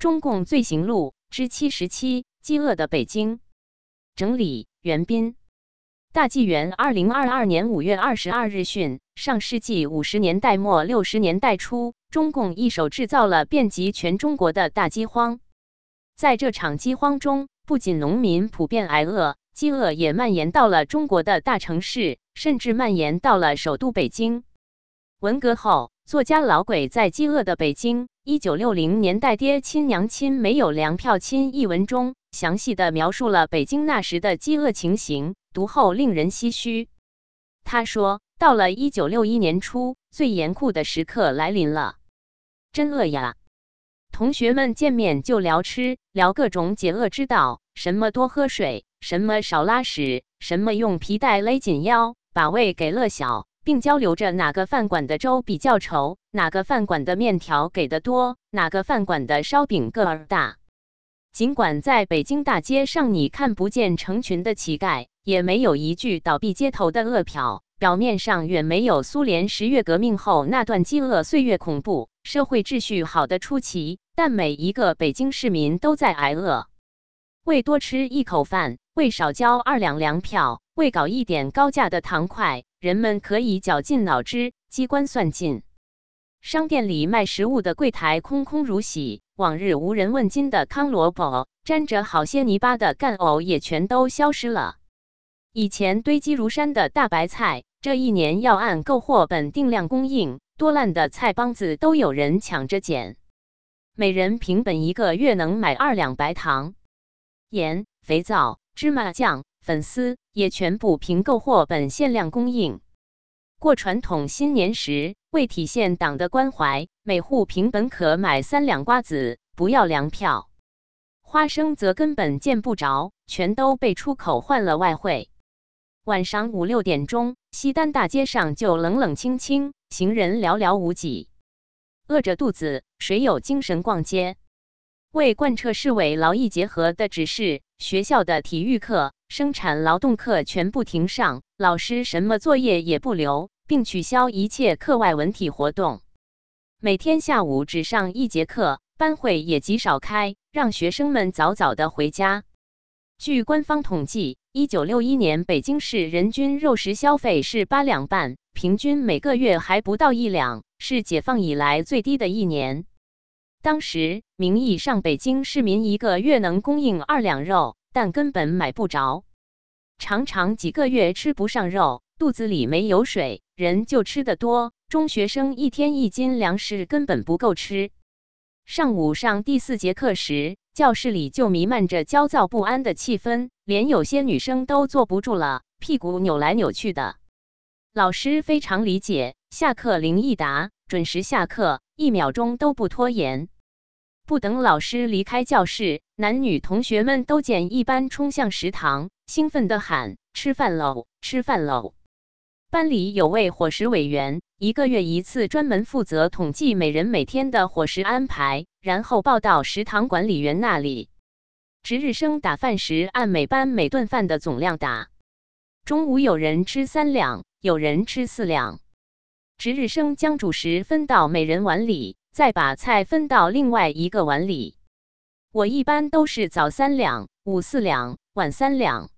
中共罪行录之七十七：饥饿的北京。整理：袁斌。大纪元二零二二年五月二十二日讯：上世纪五十年代末六十年代初，中共一手制造了遍及全中国的大饥荒。在这场饥荒中，不仅农民普遍挨饿，饥饿也蔓延到了中国的大城市，甚至蔓延到了首都北京。文革后，作家老鬼在《饥饿的北京：一九六零年代爹亲娘亲没有粮票亲》一文中，详细的描述了北京那时的饥饿情形。读后令人唏嘘。他说：“到了一九六一年初，最严酷的时刻来临了，真饿呀！同学们见面就聊吃，聊各种解饿之道，什么多喝水，什么少拉屎，什么用皮带勒紧腰，把胃给勒小，并交流着哪个饭馆的粥比较稠，哪个饭馆的面条给的多，哪个饭馆的烧饼个儿大。尽管在北京大街上你看不见成群的乞丐。”也没有一句倒闭街头的饿殍，表面上远没有苏联十月革命后那段饥饿岁月恐怖，社会秩序好的出奇。但每一个北京市民都在挨饿，为多吃一口饭，为少交二两粮票，为搞一点高价的糖块，人们可以绞尽脑汁，机关算尽。商店里卖食物的柜台空空如洗，往日无人问津的糠萝卜，沾着好些泥巴的干藕也全都消失了。以前堆积如山的大白菜，这一年要按购货本定量供应，多烂的菜帮子都有人抢着捡。每人凭本一个月能买二两白糖、盐、肥皂、芝麻酱、粉丝，也全部凭购货本限量供应。过传统新年时，为体现党的关怀，每户凭本可买三两瓜子，不要粮票。花生则根本见不着，全都被出口换了外汇。晚上五六点钟，西单大街上就冷冷清清，行人寥寥无几。饿着肚子，谁有精神逛街？为贯彻市委劳逸结合的指示，学校的体育课、生产劳动课全部停上，老师什么作业也不留，并取消一切课外文体活动。每天下午只上一节课，班会也极少开，让学生们早早的回家。据官方统计，一九六一年北京市人均肉食消费是八两半，平均每个月还不到一两，是解放以来最低的一年。当时名义上北京市民一个月能供应二两肉，但根本买不着，常常几个月吃不上肉，肚子里没有水，人就吃得多。中学生一天一斤粮食根本不够吃。上午上第四节课时。教室里就弥漫着焦躁不安的气氛，连有些女生都坐不住了，屁股扭来扭去的。老师非常理解，下课铃一打，准时下课，一秒钟都不拖延。不等老师离开教室，男女同学们都捡一般冲向食堂，兴奋地喊：“吃饭喽，吃饭喽！”班里有位伙食委员，一个月一次，专门负责统计每人每天的伙食安排，然后报到食堂管理员那里。值日生打饭时按每班每顿饭的总量打。中午有人吃三两，有人吃四两。值日生将主食分到每人碗里，再把菜分到另外一个碗里。我一般都是早三两，午四两，晚三两。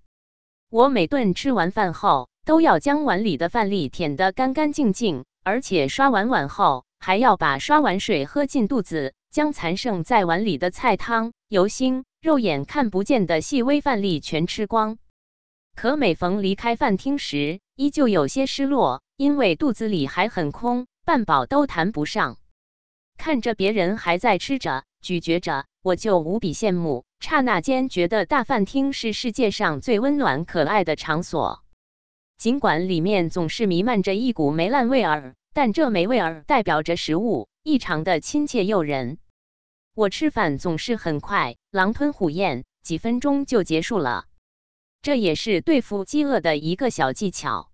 我每顿吃完饭后。都要将碗里的饭粒舔得干干净净，而且刷完碗后还要把刷碗水喝进肚子，将残剩在碗里的菜汤、油腥、肉眼看不见的细微饭粒全吃光。可每逢离开饭厅时，依旧有些失落，因为肚子里还很空，半饱都谈不上。看着别人还在吃着、咀嚼着，我就无比羡慕，刹那间觉得大饭厅是世界上最温暖可爱的场所。尽管里面总是弥漫着一股霉烂味儿，但这霉味儿代表着食物异常的亲切诱人。我吃饭总是很快，狼吞虎咽，几分钟就结束了。这也是对付饥饿的一个小技巧。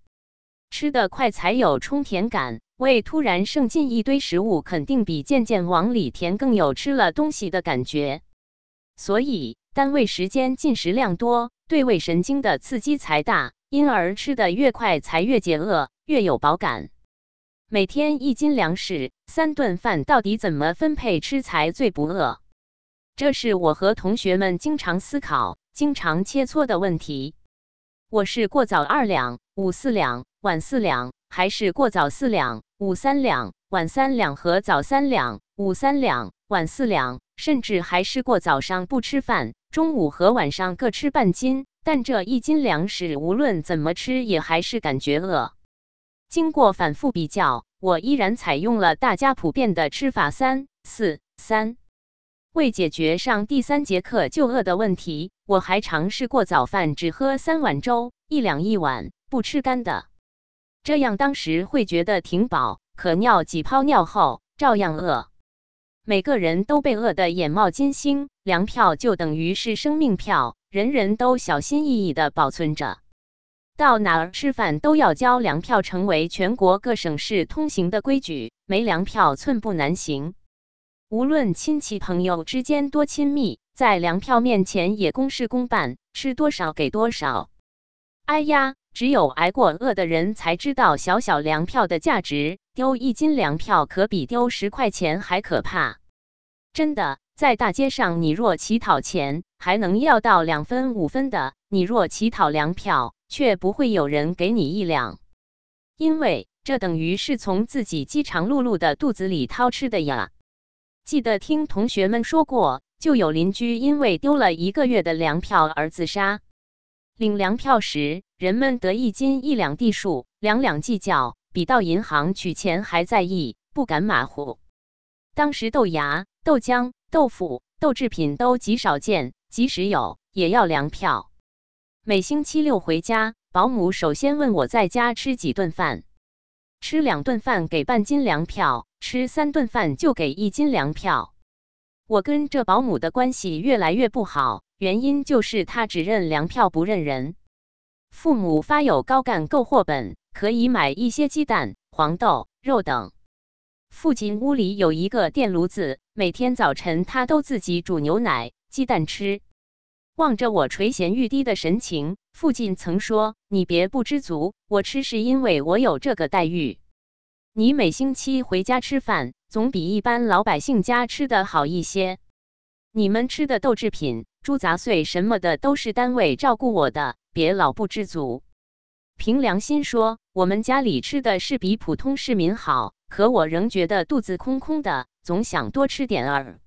吃得快才有充填感，胃突然剩进一堆食物，肯定比渐渐往里填更有吃了东西的感觉。所以单位时间进食量多，对胃神经的刺激才大。因而吃得越快，才越解饿，越有饱感。每天一斤粮食，三顿饭，到底怎么分配吃才最不饿？这是我和同学们经常思考、经常切磋的问题。我是过早二两、午四两、晚四两，还是过早四两、午三两、晚三两和早三两、午三两、晚四两，甚至还试过早上不吃饭，中午和晚上各吃半斤。但这一斤粮食无论怎么吃，也还是感觉饿。经过反复比较，我依然采用了大家普遍的吃法三四三。为解决上第三节课就饿的问题，我还尝试过早饭只喝三碗粥，一两一碗，不吃干的。这样当时会觉得挺饱，可尿几泡尿后照样饿。每个人都被饿得眼冒金星，粮票就等于是生命票，人人都小心翼翼地保存着。到哪儿吃饭都要交粮票，成为全国各省市通行的规矩，没粮票寸步难行。无论亲戚朋友之间多亲密，在粮票面前也公事公办，吃多少给多少。哎呀，只有挨过饿的人才知道小小粮票的价值，丢一斤粮票可比丢十块钱还可怕。真的，在大街上，你若乞讨钱，还能要到两分五分的；你若乞讨粮票，却不会有人给你一两，因为这等于是从自己饥肠辘辘的肚子里掏吃的呀。记得听同学们说过，就有邻居因为丢了一个月的粮票而自杀。领粮票时，人们得一斤一两地数，两两计较，比到银行取钱还在意，不敢马虎。当时豆芽、豆浆、豆腐、豆制品都极少见，即使有，也要粮票。每星期六回家，保姆首先问我在家吃几顿饭。吃两顿饭给半斤粮票，吃三顿饭就给一斤粮票。我跟这保姆的关系越来越不好，原因就是他只认粮票不认人。父母发有高干购货本，可以买一些鸡蛋、黄豆、肉等。父亲屋里有一个电炉子，每天早晨他都自己煮牛奶、鸡蛋吃。望着我垂涎欲滴的神情，父亲曾说：“你别不知足，我吃是因为我有这个待遇。你每星期回家吃饭，总比一般老百姓家吃的好一些。你们吃的豆制品、猪杂碎什么的，都是单位照顾我的，别老不知足。凭良心说，我们家里吃的是比普通市民好，可我仍觉得肚子空空的，总想多吃点儿。”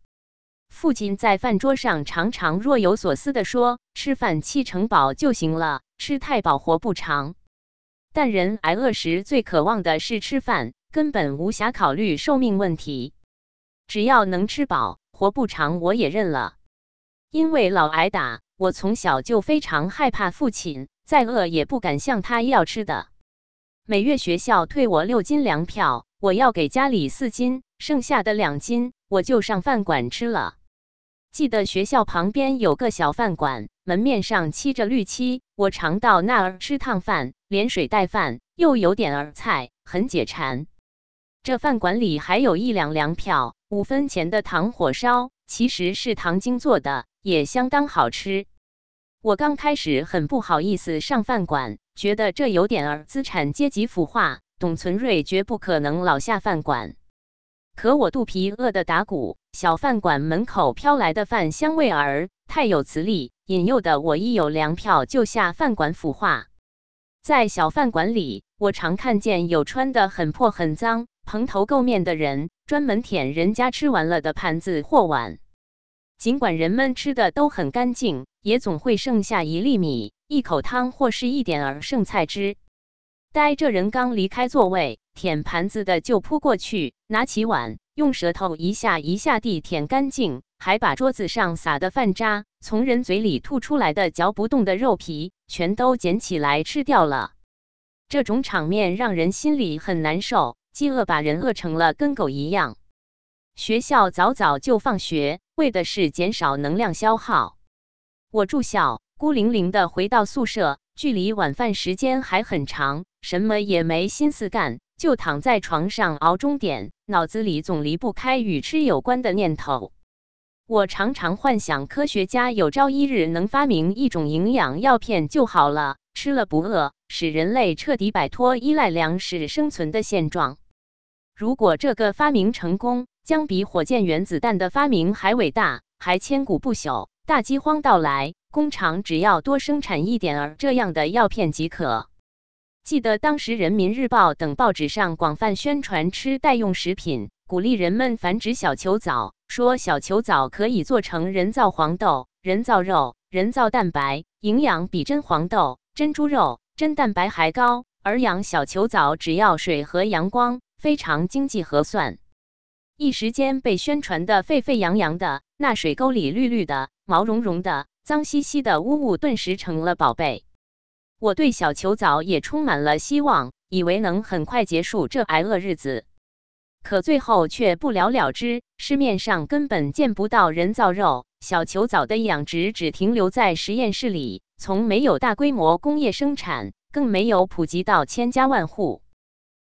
父亲在饭桌上常常若有所思地说：“吃饭七成饱就行了，吃太饱活不长。但人挨饿时最渴望的是吃饭，根本无暇考虑寿命问题。只要能吃饱，活不长我也认了。因为老挨打，我从小就非常害怕父亲，再饿也不敢向他要吃的。每月学校退我六斤粮票，我要给家里四斤，剩下的两斤我就上饭馆吃了。”记得学校旁边有个小饭馆，门面上漆着绿漆。我常到那儿吃烫饭，连水带饭，又有点儿菜，很解馋。这饭馆里还有一两粮票，五分钱的糖火烧，其实是糖精做的，也相当好吃。我刚开始很不好意思上饭馆，觉得这有点儿资产阶级腐化。董存瑞绝不可能老下饭馆。可我肚皮饿得打鼓，小饭馆门口飘来的饭香味儿太有磁力，引诱的我一有粮票就下饭馆腐化。在小饭馆里，我常看见有穿得很破很脏、蓬头垢面的人，专门舔人家吃完了的盘子或碗。尽管人们吃的都很干净，也总会剩下一粒米、一口汤或是一点儿剩菜汁。待这人刚离开座位。舔盘子的就扑过去，拿起碗，用舌头一下一下地舔干净，还把桌子上撒的饭渣、从人嘴里吐出来的嚼不动的肉皮，全都捡起来吃掉了。这种场面让人心里很难受，饥饿把人饿成了跟狗一样。学校早早就放学，为的是减少能量消耗。我住校，孤零零的回到宿舍，距离晚饭时间还很长，什么也没心思干。就躺在床上熬钟点，脑子里总离不开与吃有关的念头。我常常幻想科学家有朝一日能发明一种营养药片就好了，吃了不饿，使人类彻底摆脱依赖粮食生存的现状。如果这个发明成功，将比火箭原子弹的发明还伟大，还千古不朽。大饥荒到来，工厂只要多生产一点儿这样的药片即可。记得当时《人民日报》等报纸上广泛宣传吃代用食品，鼓励人们繁殖小球藻，说小球藻可以做成人造黄豆、人造肉、人造蛋白，营养比真黄豆、真猪肉、真蛋白还高。而养小球藻只要水和阳光，非常经济合算。一时间被宣传的沸沸扬扬的，那水沟里绿绿的、毛茸茸的、脏兮兮的污物，顿时成了宝贝。我对小球藻也充满了希望，以为能很快结束这挨饿日子，可最后却不了了之。市面上根本见不到人造肉，小球藻的养殖只停留在实验室里，从没有大规模工业生产，更没有普及到千家万户。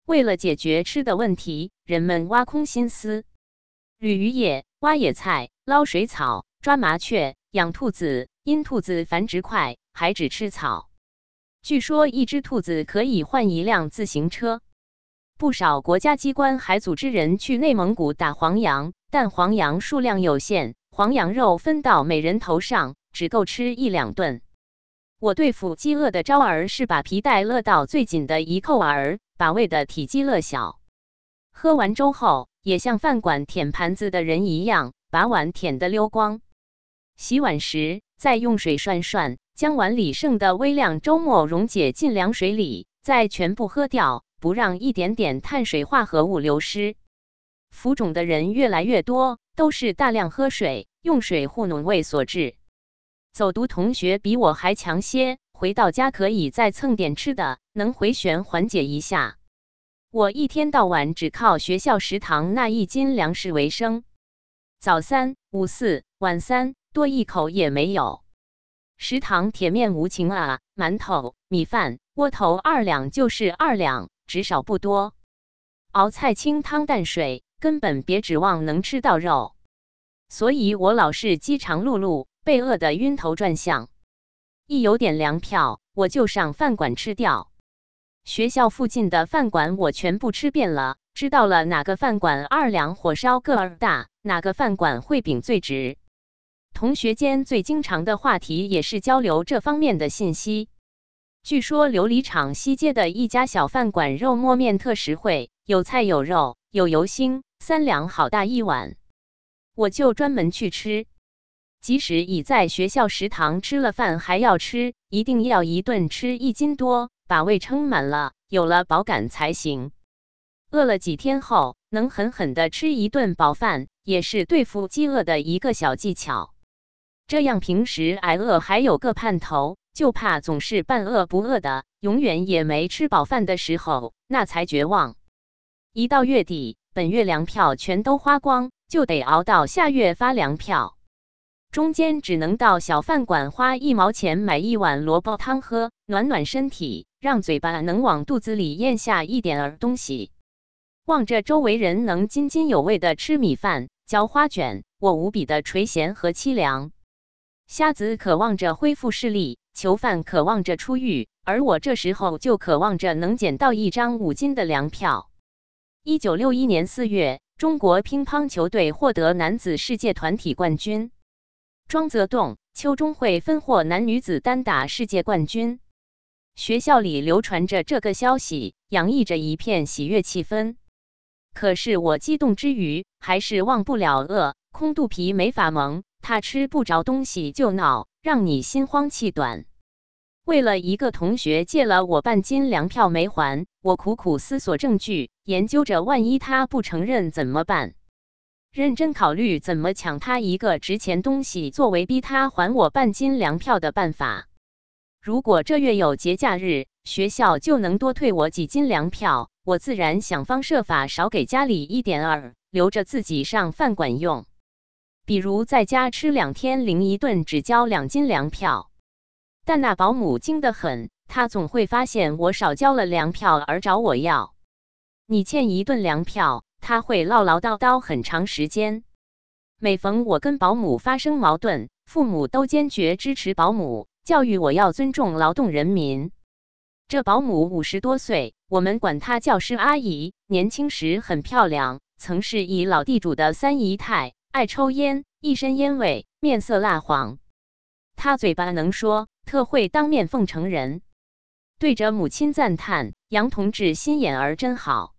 为了解决吃的问题，人们挖空心思捋鱼叶、挖野菜、捞水草、抓麻雀、养兔子，因兔子繁殖快，还只吃草。据说一只兔子可以换一辆自行车。不少国家机关还组织人去内蒙古打黄羊，但黄羊数量有限，黄羊肉分到每人头上只够吃一两顿。我对付饥饿的招儿是把皮带勒到最紧的一扣儿，把胃的体积勒小。喝完粥后，也像饭馆舔盘子的人一样，把碗舔得溜光。洗碗时，再用水涮涮。将碗里剩的微量粥末溶解进凉水里，再全部喝掉，不让一点点碳水化合物流失。浮肿的人越来越多，都是大量喝水、用水糊弄胃所致。走读同学比我还强些，回到家可以再蹭点吃的，能回旋缓解一下。我一天到晚只靠学校食堂那一斤粮食为生，早三、午四、晚三，多一口也没有。食堂铁面无情啊！馒头、米饭、窝头二两就是二两，只少不多。熬菜清汤淡水，根本别指望能吃到肉。所以我老是饥肠辘辘，被饿得晕头转向。一有点粮票，我就上饭馆吃掉。学校附近的饭馆我全部吃遍了，知道了哪个饭馆二两火烧个儿大，哪个饭馆烩饼最值。同学间最经常的话题也是交流这方面的信息。据说琉璃厂西街的一家小饭馆肉沫面特实惠，有菜有肉有油星，三两好大一碗。我就专门去吃，即使已在学校食堂吃了饭，还要吃，一定要一顿吃一斤多，把胃撑满了，有了饱感才行。饿了几天后，能狠狠的吃一顿饱饭，也是对付饥饿的一个小技巧。这样平时挨饿还有个盼头，就怕总是半饿不饿的，永远也没吃饱饭的时候，那才绝望。一到月底，本月粮票全都花光，就得熬到下月发粮票，中间只能到小饭馆花一毛钱买一碗萝卜汤喝，暖暖身体，让嘴巴能往肚子里咽下一点儿东西。望着周围人能津津有味的吃米饭、嚼花卷，我无比的垂涎和凄凉。瞎子渴望着恢复视力，囚犯渴望着出狱，而我这时候就渴望着能捡到一张五金的粮票。一九六一年四月，中国乒乓球队获得男子世界团体冠军，庄则栋、邱中慧分获男女子单打世界冠军。学校里流传着这个消息，洋溢着一片喜悦气氛。可是我激动之余，还是忘不了饿，空肚皮没法蒙。怕吃不着东西就闹，让你心慌气短。为了一个同学借了我半斤粮票没还，我苦苦思索证据，研究着万一他不承认怎么办。认真考虑怎么抢他一个值钱东西作为逼他还我半斤粮票的办法。如果这月有节假日，学校就能多退我几斤粮票，我自然想方设法少给家里一点儿，留着自己上饭馆用。比如在家吃两天，零一顿只交两斤粮票，但那保姆精得很，她总会发现我少交了粮票而找我要。你欠一顿粮票，他会唠唠叨叨很长时间。每逢我跟保姆发生矛盾，父母都坚决支持保姆，教育我要尊重劳动人民。这保姆五十多岁，我们管她叫师阿姨，年轻时很漂亮，曾是一老地主的三姨太。爱抽烟，一身烟味，面色蜡黄。他嘴巴能说，特会当面奉承人，对着母亲赞叹：“杨同志心眼儿真好。”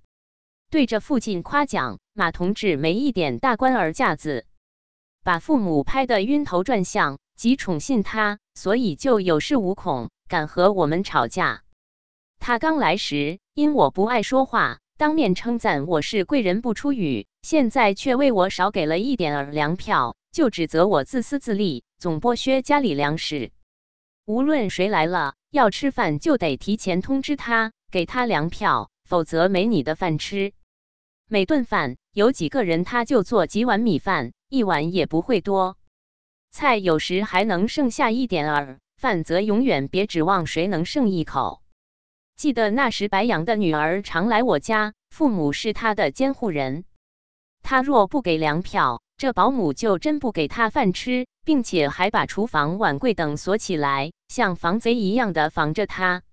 对着父亲夸奖：“马同志没一点大官儿架子。”把父母拍得晕头转向，极宠信他，所以就有恃无恐，敢和我们吵架。他刚来时，因我不爱说话，当面称赞我是贵人不出语，现在却为我少给了一点儿粮票，就指责我自私自利，总剥削家里粮食。无论谁来了要吃饭，就得提前通知他，给他粮票，否则没你的饭吃。每顿饭有几个人，他就做几碗米饭。一碗也不会多，菜有时还能剩下一点儿，饭则永远别指望谁能剩一口。记得那时白杨的女儿常来我家，父母是她的监护人。他若不给粮票，这保姆就真不给他饭吃，并且还把厨房碗柜等锁起来，像防贼一样的防着他。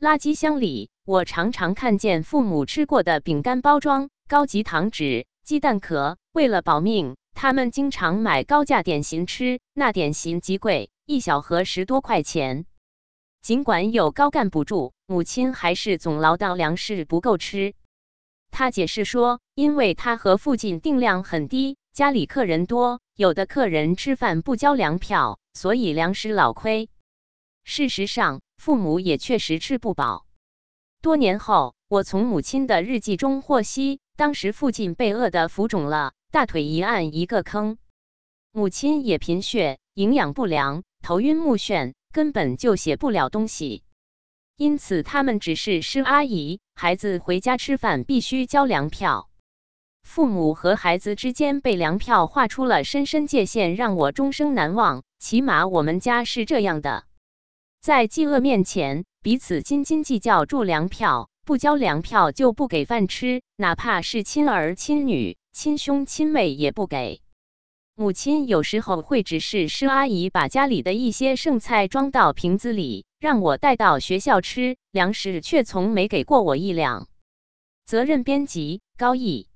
垃圾箱里，我常常看见父母吃过的饼干包装、高级糖纸、鸡蛋壳。为了保命。他们经常买高价点心吃，那点心极贵，一小盒十多块钱。尽管有高干补助，母亲还是总唠叨粮食不够吃。他解释说，因为他和父亲定量很低，家里客人多，有的客人吃饭不交粮票，所以粮食老亏。事实上，父母也确实吃不饱。多年后，我从母亲的日记中获悉，当时父亲被饿得浮肿了。大腿一按一个坑，母亲也贫血，营养不良，头晕目眩，根本就写不了东西。因此，他们只是师阿姨，孩子回家吃饭必须交粮票。父母和孩子之间被粮票画出了深深界限，让我终生难忘。起码我们家是这样的，在饥饿面前，彼此斤斤计较住粮票，不交粮票就不给饭吃，哪怕是亲儿亲女。亲兄亲妹也不给，母亲有时候会指示施阿姨把家里的一些剩菜装到瓶子里，让我带到学校吃，粮食却从没给过我一两。责任编辑：高毅。